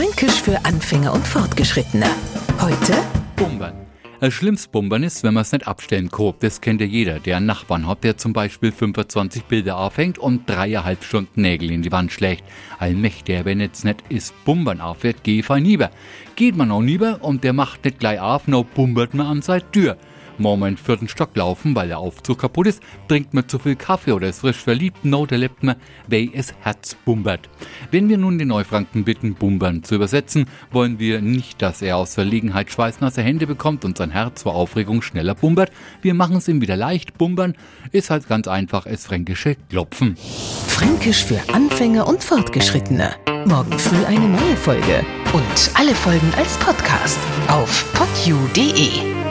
Fränkisch für Anfänger und Fortgeschrittene. Heute Bumbern. Das schlimmste Bumbern ist, wenn man es nicht abstellen kann. Das kennt ja jeder, der einen Nachbarn hat, der zum Beispiel 25 Bilder aufhängt und dreieinhalb Stunden Nägel in die Wand schlägt. Allmächtig, wenn jetzt nicht ist Bumbern aufhört, geh fein lieber. Geht man auch lieber und der macht nicht gleich auf, noch bumbert man an seine Tür. Morgen in den vierten Stock laufen, weil der Aufzug kaputt ist, trinkt man zu viel Kaffee oder ist frisch verliebt, no, da lebt man, weil es Herz bumbert. Wenn wir nun den Neufranken bitten, bumbern zu übersetzen, wollen wir nicht, dass er aus Verlegenheit schweißnasse Hände bekommt und sein Herz vor Aufregung schneller bumbert. Wir machen es ihm wieder leicht, bumbern ist halt ganz einfach es fränkische Klopfen. Fränkisch für Anfänger und Fortgeschrittene. Morgen früh eine neue Folge. Und alle Folgen als Podcast auf podu.de.